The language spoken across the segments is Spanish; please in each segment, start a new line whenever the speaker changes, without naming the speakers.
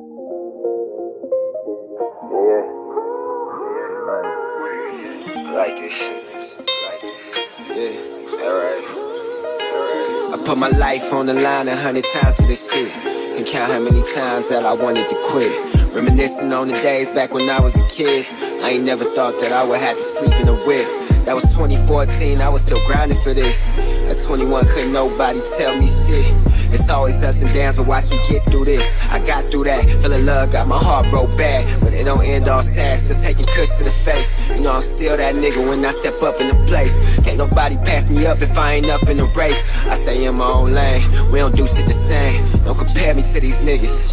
Yeah. Like this shit. Yeah. Alright. Alright.
I put my life on the line a hundred times for this shit. Can count how many times that I wanted to quit. Reminiscing on the days back when I was a kid. I ain't never thought that I would have to sleep in a whip. That was 2014, I was still grinding for this. At 21, couldn't nobody tell me shit. It's always ups and downs, but watch me get through this. I got through that, feeling love, got my heart broke bad. But it don't end all sad, still taking cuts to the face. You know I'm still that nigga when I step up in the place. Can't nobody pass me up if I ain't up in the race. I stay in my own lane, we don't do shit the same. Don't compare me to these niggas.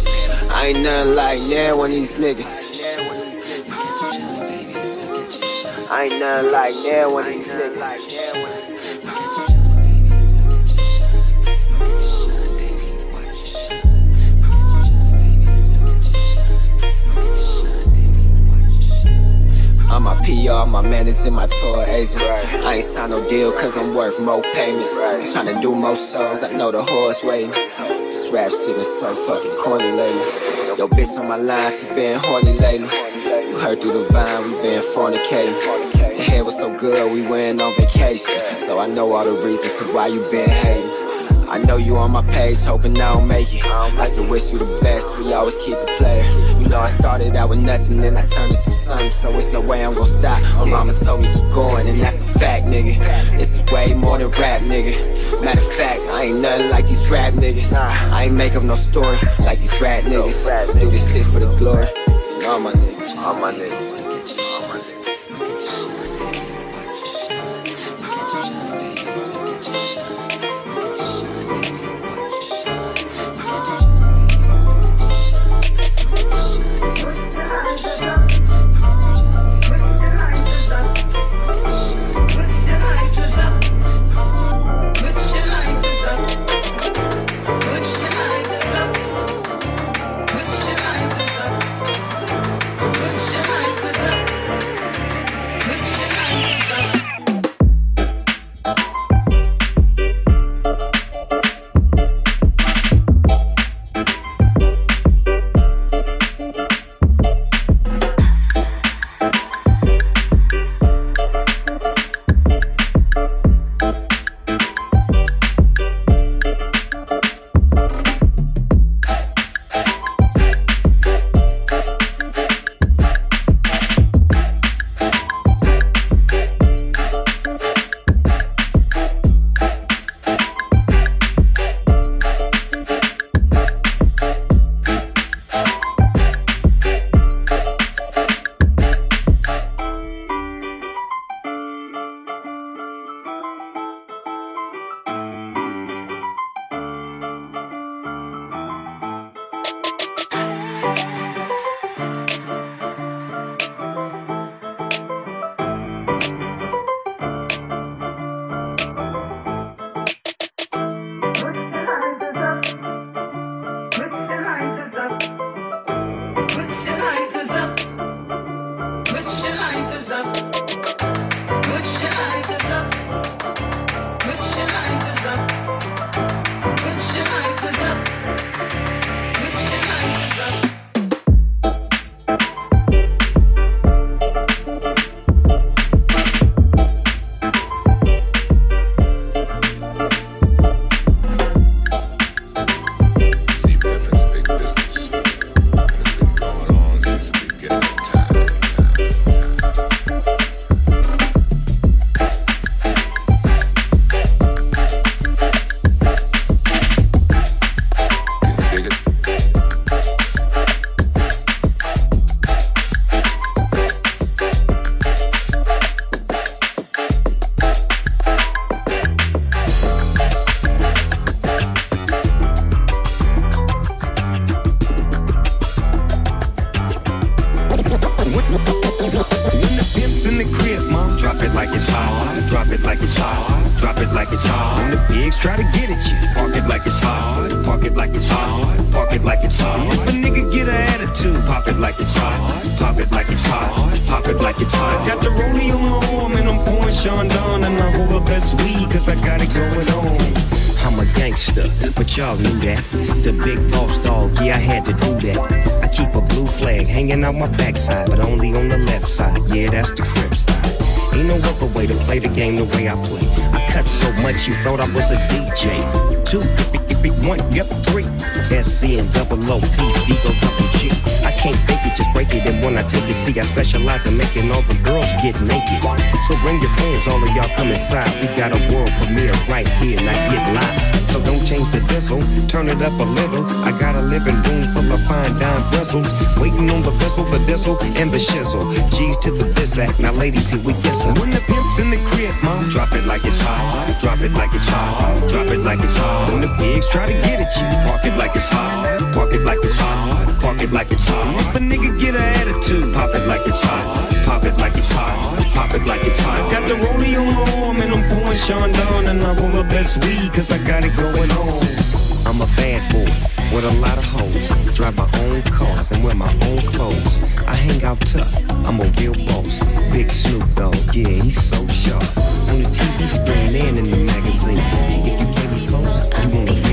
I ain't nothing like now one of these niggas. I ain't nothing like now one of these niggas. I'm my PR, my manager, my tour agent. I ain't signed no deal cause I'm worth more payments. I'm tryna do more shows, I know the horse waiting. This rap shit is so fucking corny lately. Yo, bitch on my line, she been horny lately. You heard through the vine, we been fornicating. The hair was so good, we went on vacation. So I know all the reasons to why you been hating. I know you on my page, hoping I don't make it. I still wish you the best, we always keep it player. You know I started out with nothing, then I turned into something, so it's no way I'm gonna stop. My mama told me keep going, and that's a fact, nigga. This is way more than rap, nigga. Matter of fact, I ain't nothing like these rap niggas. I ain't make up no story like these rap niggas. Do this shit for the glory. All my niggas.
All my niggas.
So bring your friends, all of y'all come inside. We got a world premiere right here, not get lost. So don't change the diesel, turn it up a little. I got a living room full of fine dime bristles. Waiting on the vessel, the diesel, and the shizzle. G's to the biz act. Now, ladies, here we kiss her. When the pimp's in the crib, mom, drop it like it's hot. Drop it like it's hot. Drop it like it's hot. When the pigs try to get at you, park it like it's hot. Park it like it's hot. Park it like it's hot. If a nigga get an attitude, pop it like it's hot. Pop it like it's hot. Pop it like it's hot. Got the rollie on my arm and I'm pouring Sean down and I roll up that weed cause I got it going on. I'm a bad boy with a lot of hoes. Drive my own cars and wear my own clothes. I hang out tough. I'm a real boss. Big Snoop Dogg, yeah, he's so sharp. On the TV screen and in the magazines. If you came me close, you wanna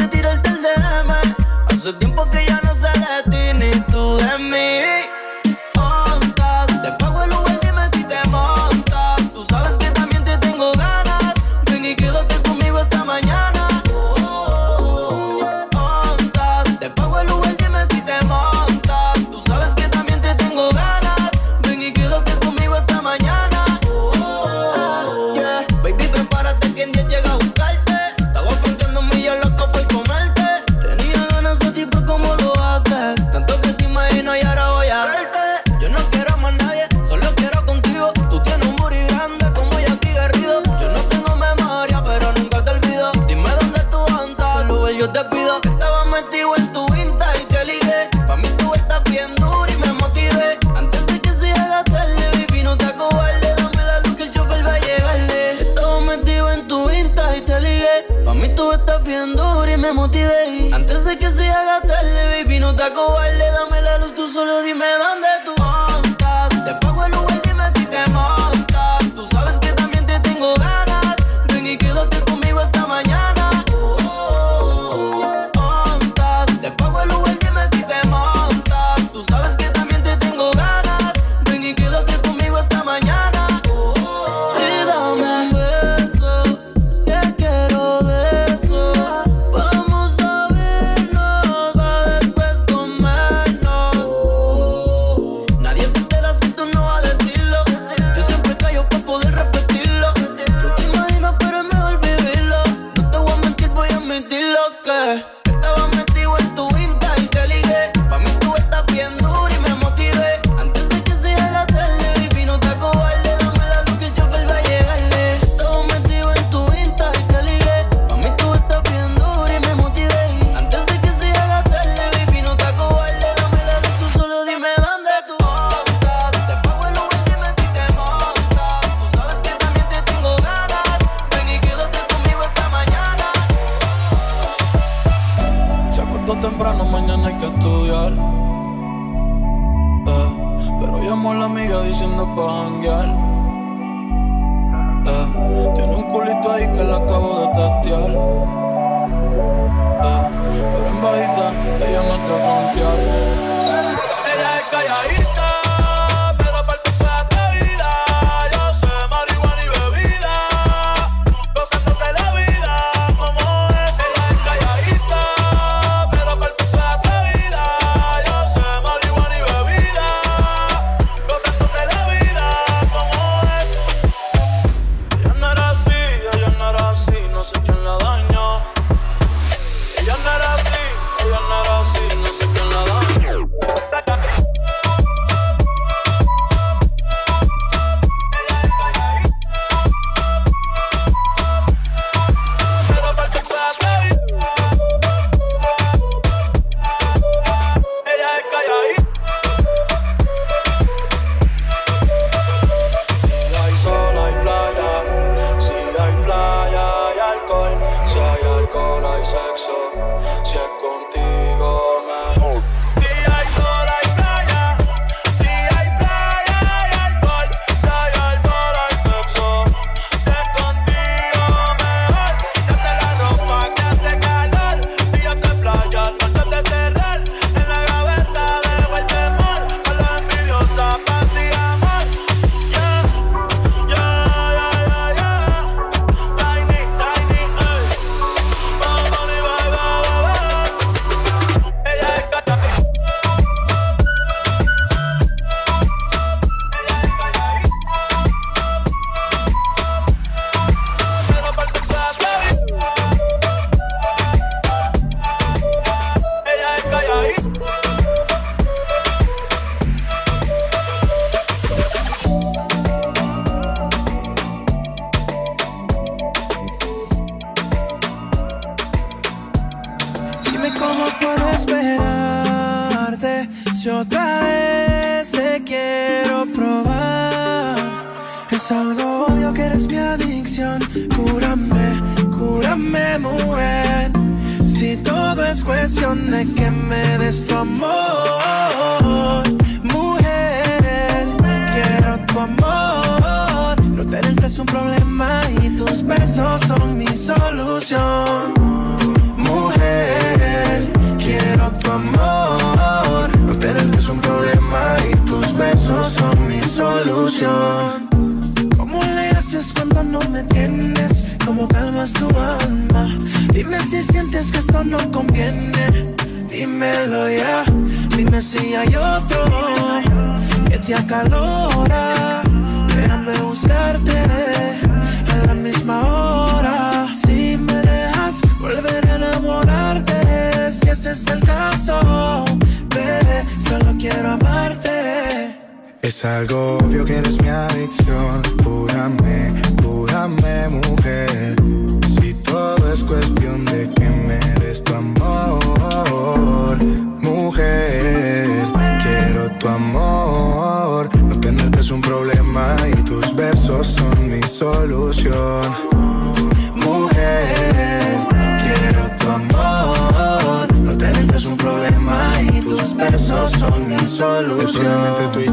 quise tirarte el DM. Hace tiempo que ya no sé de ti ni tú de mí.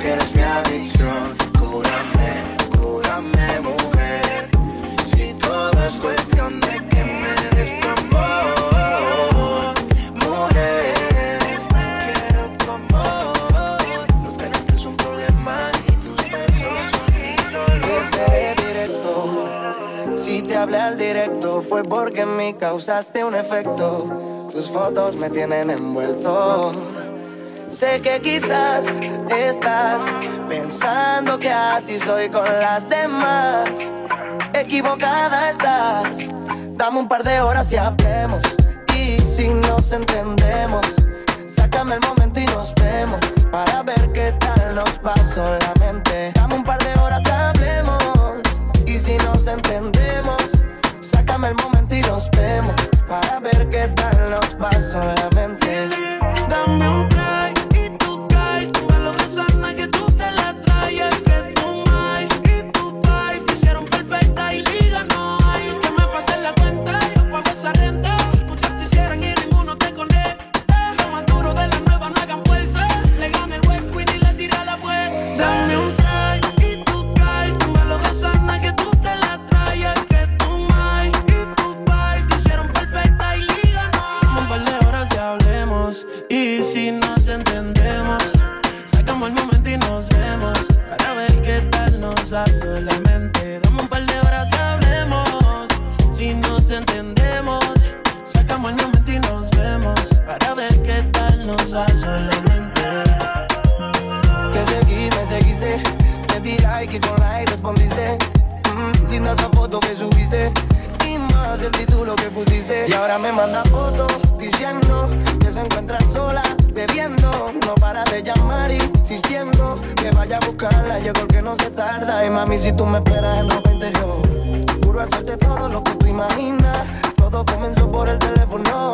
Que eres mi adicción. Cúrame, cúrame, mujer. Si todo es cuestión de que me des tu amor. Mujer, quiero tu amor. No tenerte un problema y tus besos.
Que seré directo. Si te hablé al directo fue porque en causaste un efecto. Tus fotos me tienen envuelto. Sé que quizás estás pensando que así soy con las demás. Equivocada estás. Dame un par de horas y hablemos. Y si nos entendemos, sácame el momento y nos vemos. Para ver qué tal nos va solamente. Dame un par de horas, hablemos. Y si nos entendemos, sácame el momento y nos vemos. Para ver qué tal nos va solamente. Dame un va solamente. Te seguí, me seguiste. Te di like y con like respondiste. Mm, linda esa foto que subiste. Y más el título que pusiste. Y ahora me manda fotos diciendo que se encuentra sola, bebiendo. No para de llamar, insistiendo que vaya a buscarla. Llegó el que no se tarda. Y mami, si tú me esperas en ropa interior, juro hacerte todo lo que tú imaginas. Todo comenzó por el teléfono,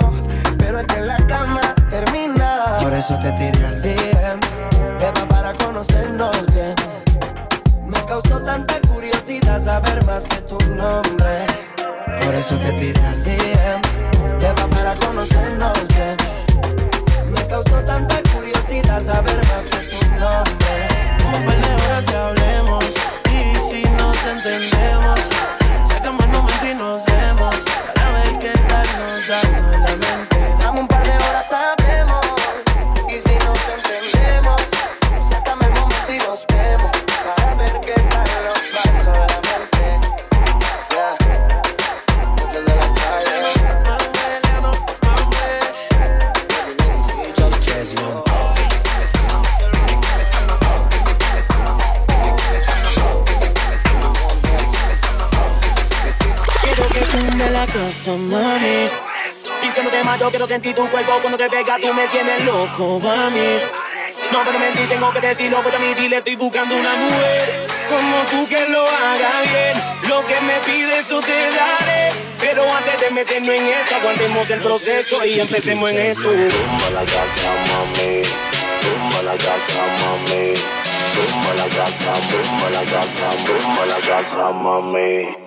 pero es que la cama termina. Por eso te tiré al DM, Eva, para conocernos bien. Me causó tanta curiosidad saber más que tu nombre. Por eso te tiré al DM,
Yo quiero sentir tu cuerpo cuando te pega, tú me tienes loco, mami. No puedo mentir, tengo que decirlo, pues a mi dile estoy buscando una mujer como tú que lo haga bien. Lo que me pide eso te daré. Pero antes de meternos en esto, aguantemos el proceso y empecemos en esto.
Tumba la casa, mami. Tumba la casa, mami. Tumba la casa, tumba la casa, tumba la casa, mami.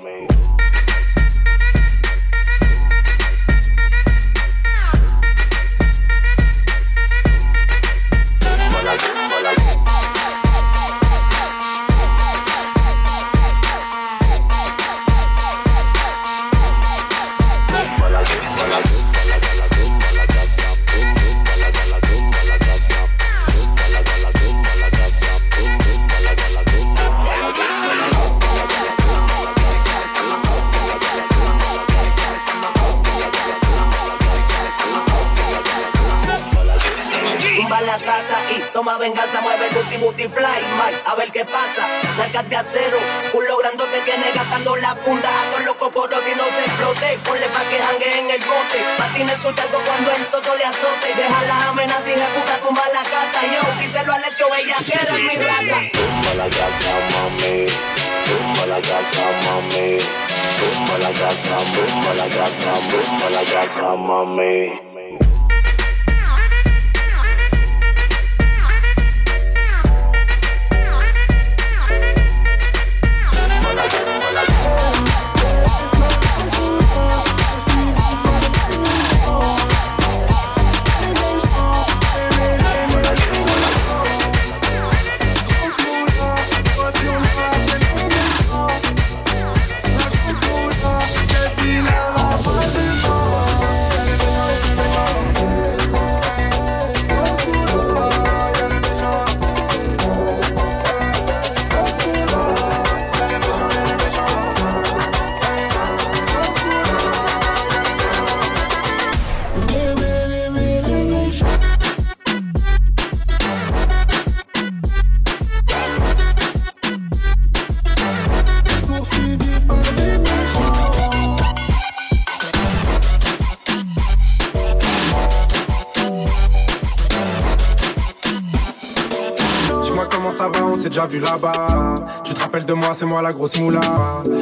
Là-bas. Tu te rappelles de moi, c'est moi la grosse moula.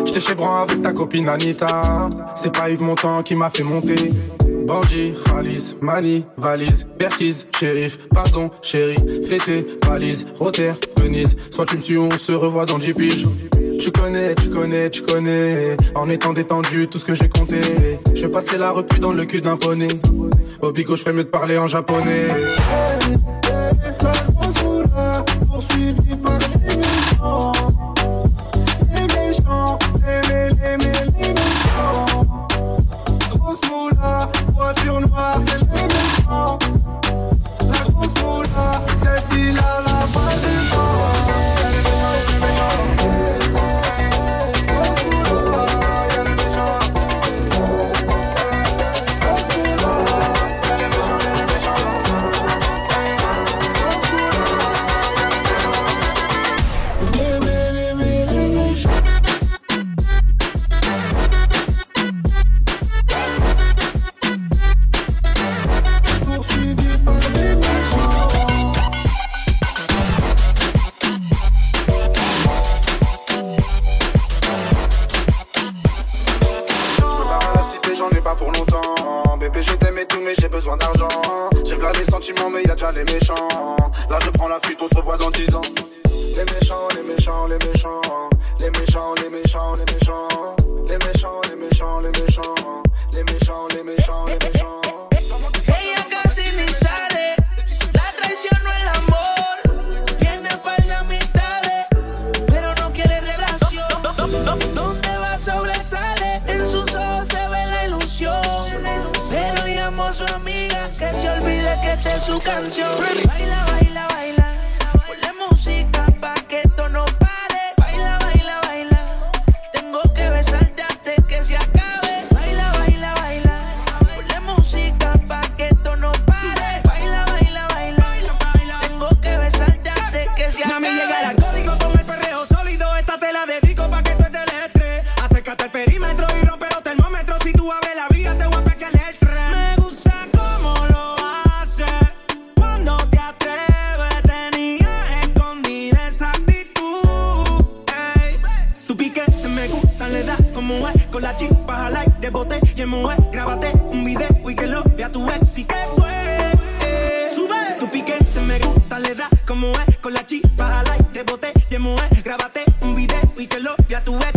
J'étais chez Bran avec ta copine Anita. C'est pas Yves Montand qui m'a fait monter. Bandit, Khalis, Mali, valise, Berkiz, shérif, pardon, chéri, fêté, valise, Rotter, Venise. Soit tu me suis, on se revoit dans 10 piges. Tu connais, tu connais, tu connais. En étant détendu, tout ce que j'ai compté. Je passer la repu dans le cul d'un poney. Au bigo, je fais mieux de parler en japonais. poursuivi por la chispa, jalar de bote. Y grábate un video y que lo vea tu ex. ¿Y que fue? Eh, sube. Tu piquete me gusta, le da como es. Con la chispa, jalar
de bote. Y en grábate un video y que lo
vea tu ex.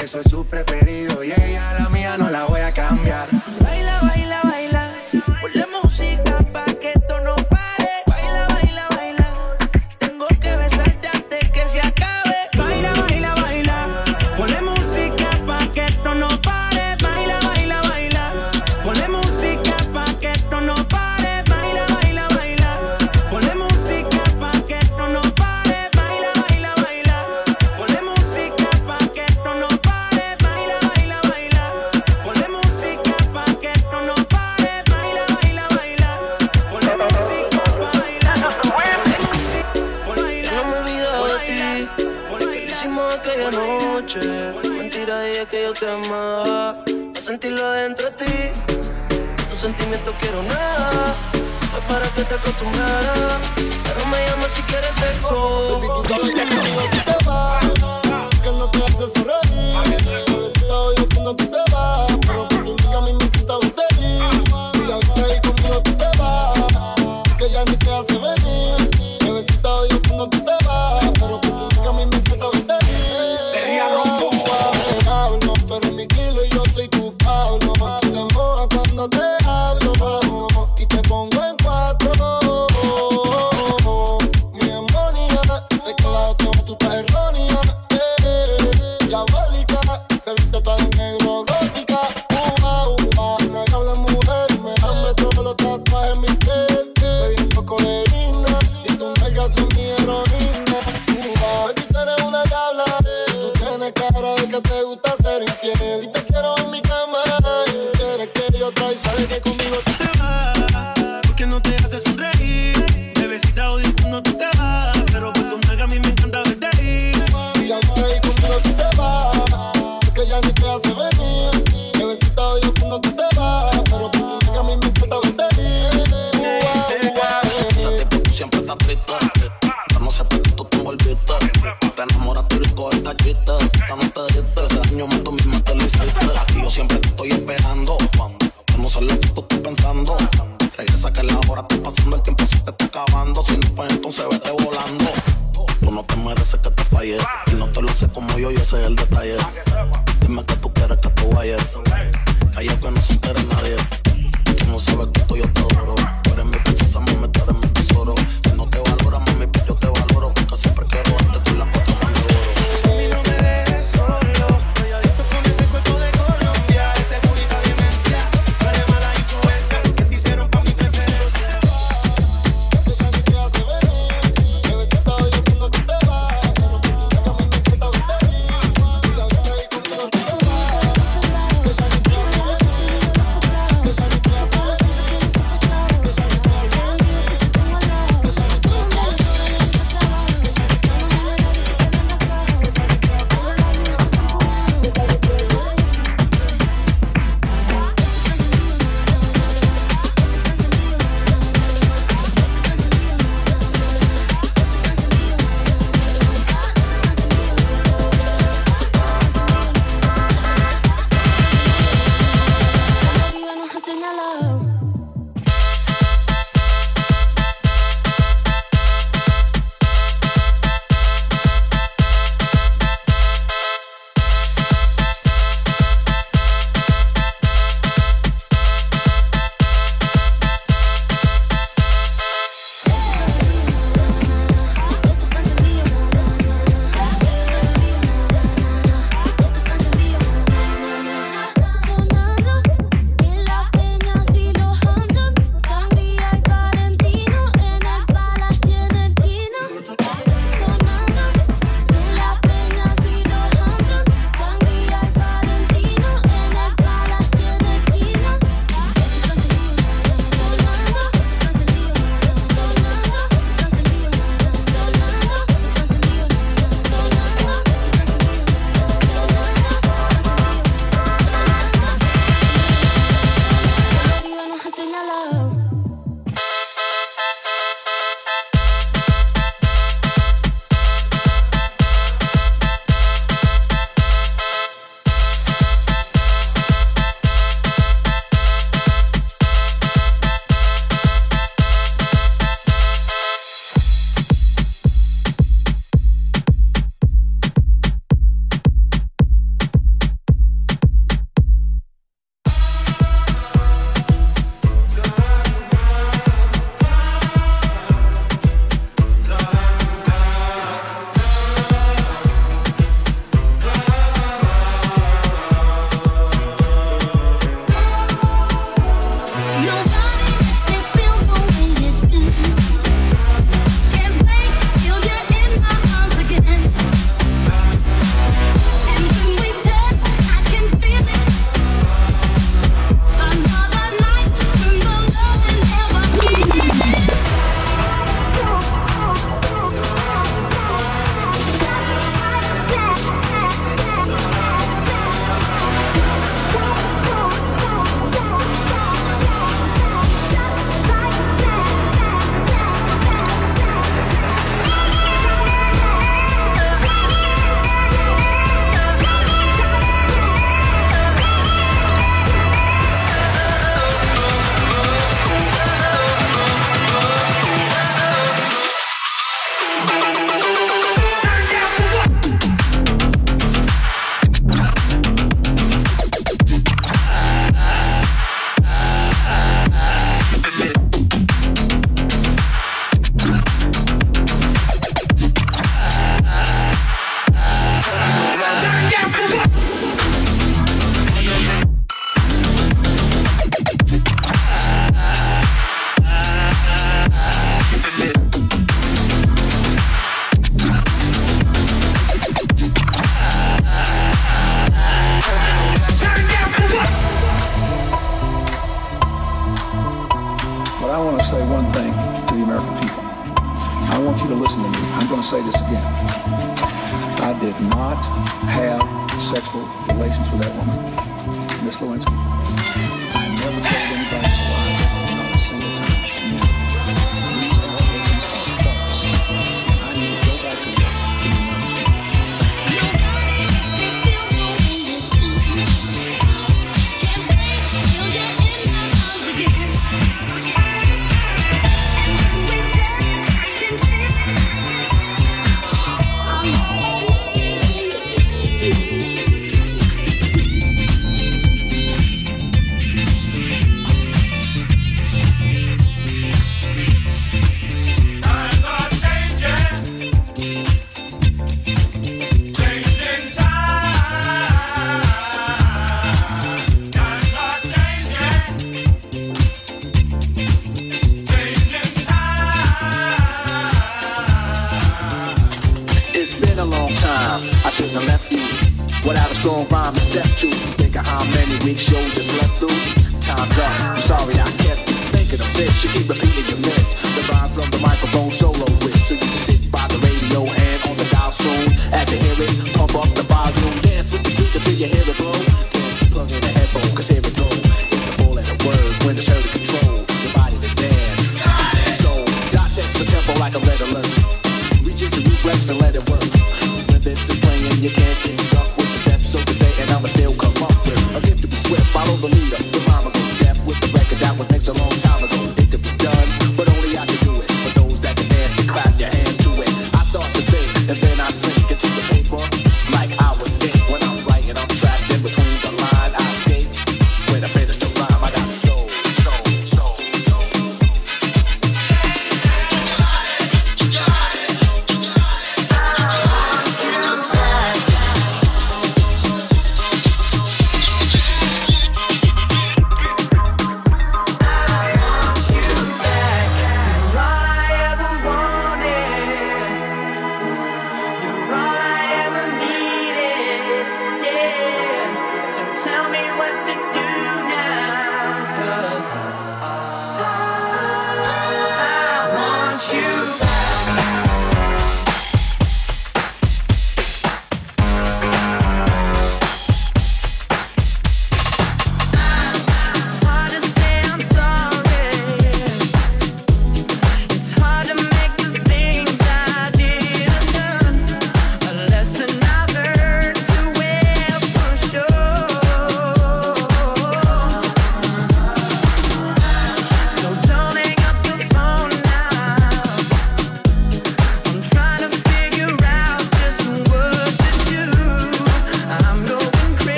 que soy su preferido Y ella la no la voy a cambiar.
Baila, baila. sentirlo dentro de ti. Tus sentimientos quiero nada. Fue para que te acostumbrara. Pero me llama si quieres sexo.
Baby, tú sabes que conmigo tú te vas. Que no te haces sonreír. Por
envolviste. Te enamoraste y le cogiste chiste. Tú no te diste ese año, más tú misma te lo hiciste. Aquí yo siempre te estoy esperando. No sé lo que tú estás pensando. Regresa que la hora está pasando, el tiempo se te está acabando. Si no, pues entonces vete volando. Tú no te mereces que te falle. Y no te lo sé como yo, y ese es el detalle.
So you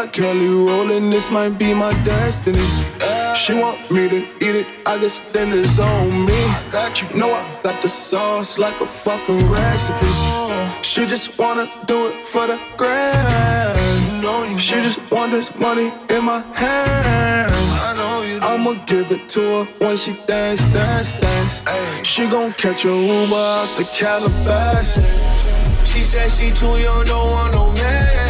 like
Kelly rolling. This might be my destiny. She want me to eat it, I guess then it's on me. I Got you, know I got the sauce like a fucking recipe. She just wanna do it for the grand. She just want this money in my hand. I'ma give it to her when she dance, dance, dance. She gon' catch a Uber out the Calabasas.
She said she too young, don't want no man.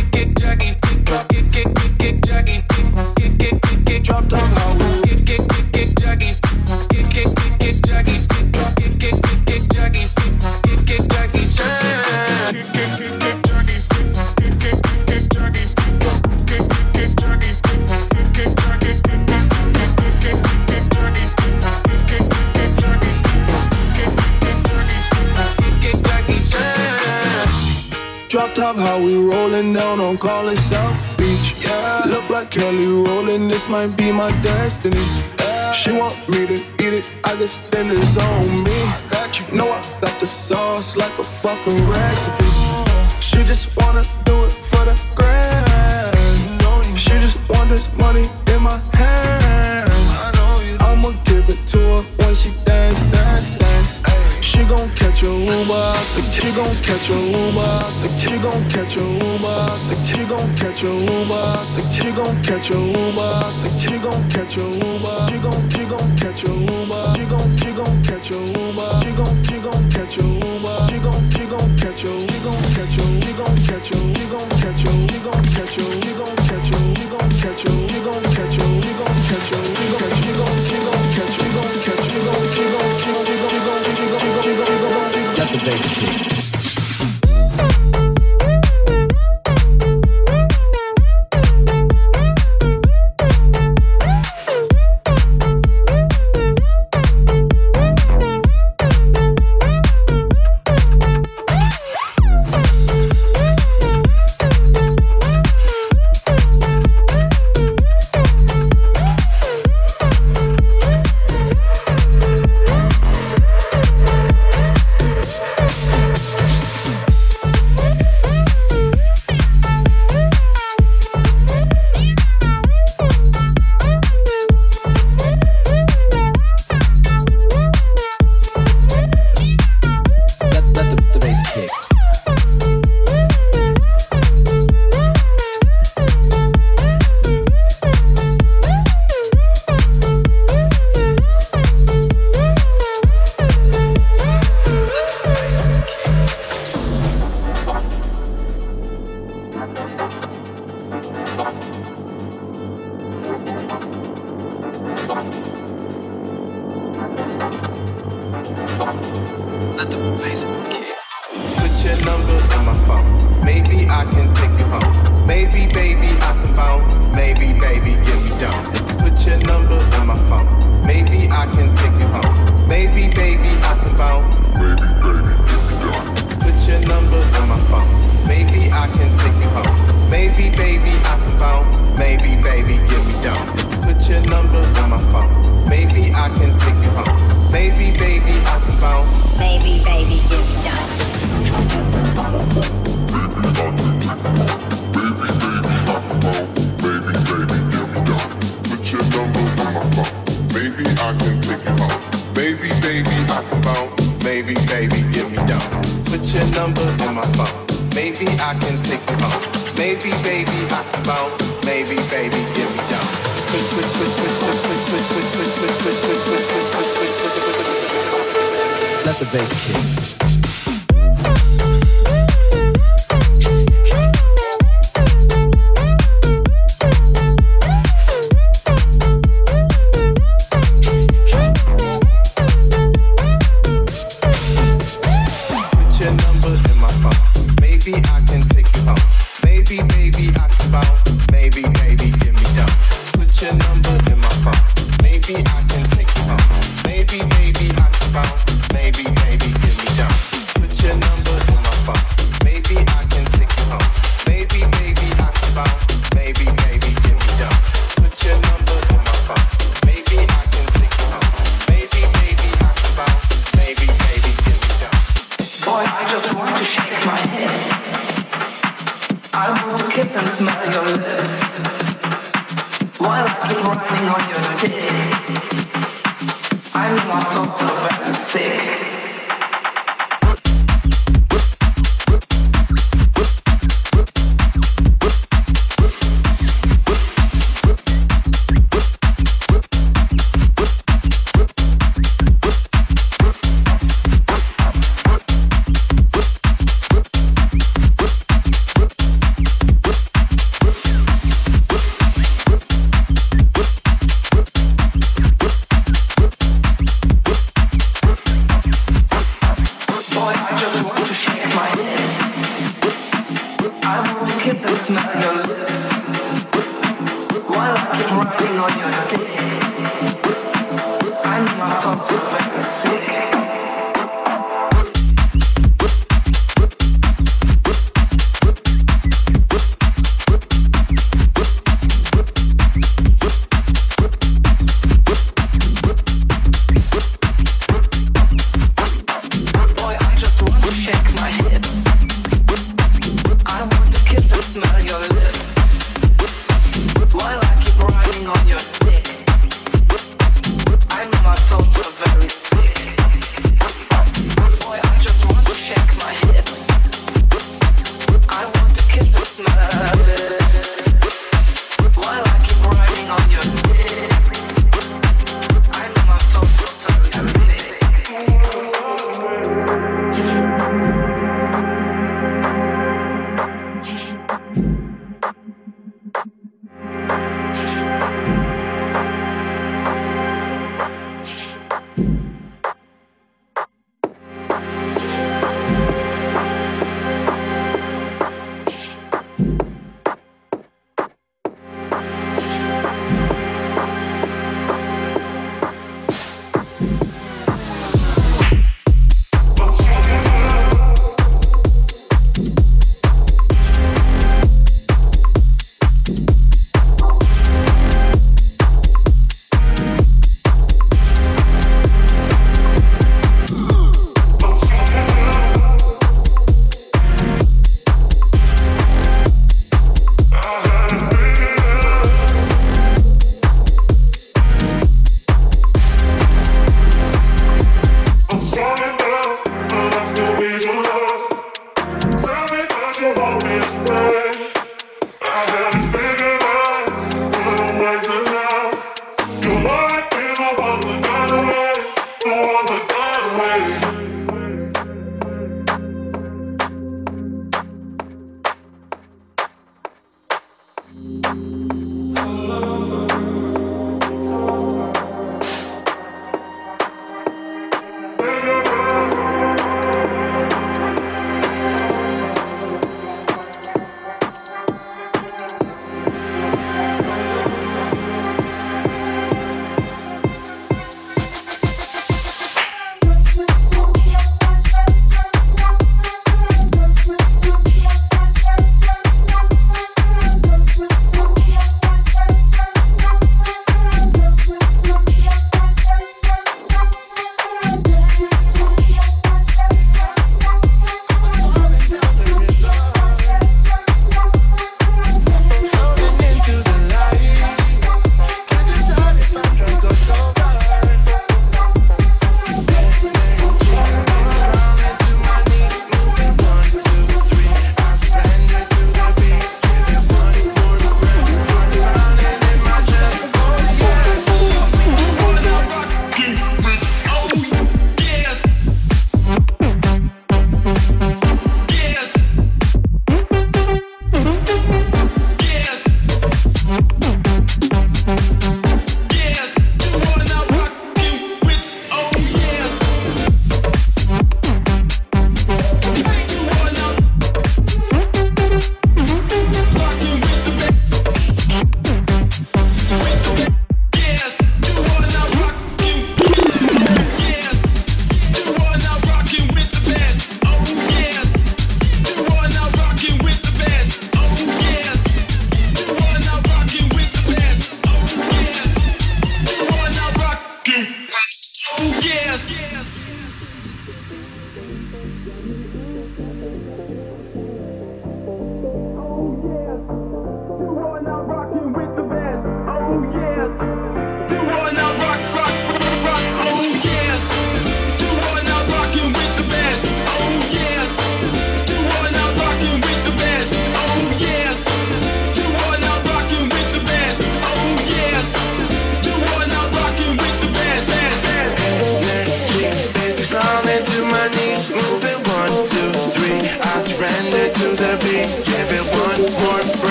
jaggy, get jaggy, jaggy, drop, jaggy, jaggy, jaggy, jaggy, jaggy,
jaggy, jaggy, how we rolling down on call itself look like Kelly rolling. This might be my destiny. She want me to eat it, I guess then it's on me. You, know I got the sauce like a fucking recipe. She just wanna do it for the grand. She just want this money in my hand. I'ma give it to her when she dance, dance, dance. She gon' catch a Uber She gon' catch a Uber She gon' catch a Uber She gon' catch a Uber She gon' catch a Uber She gon' catch a Uber She gon' she gon' catch a Uber She gon' she gon' catch a Uber She gon' she gon' catch a Uber She gon' she gon' catch a She gon' catch a She gon' catch a She gon' catch a She gon' catch a She gon' catch a She gon' catch a
basically.